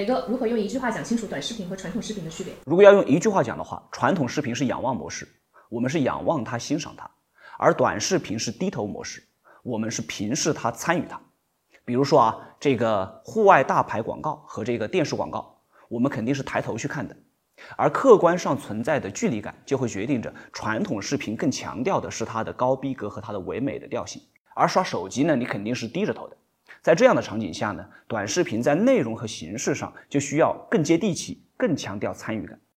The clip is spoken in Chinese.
磊哥，如何用一句话讲清楚短视频和传统视频的区别？如果要用一句话讲的话，传统视频是仰望模式，我们是仰望它、欣赏它；而短视频是低头模式，我们是平视它、参与它。比如说啊，这个户外大牌广告和这个电视广告，我们肯定是抬头去看的，而客观上存在的距离感就会决定着传统视频更强调的是它的高逼格和它的唯美的调性，而刷手机呢，你肯定是低着头的。在这样的场景下呢，短视频在内容和形式上就需要更接地气，更强调参与感。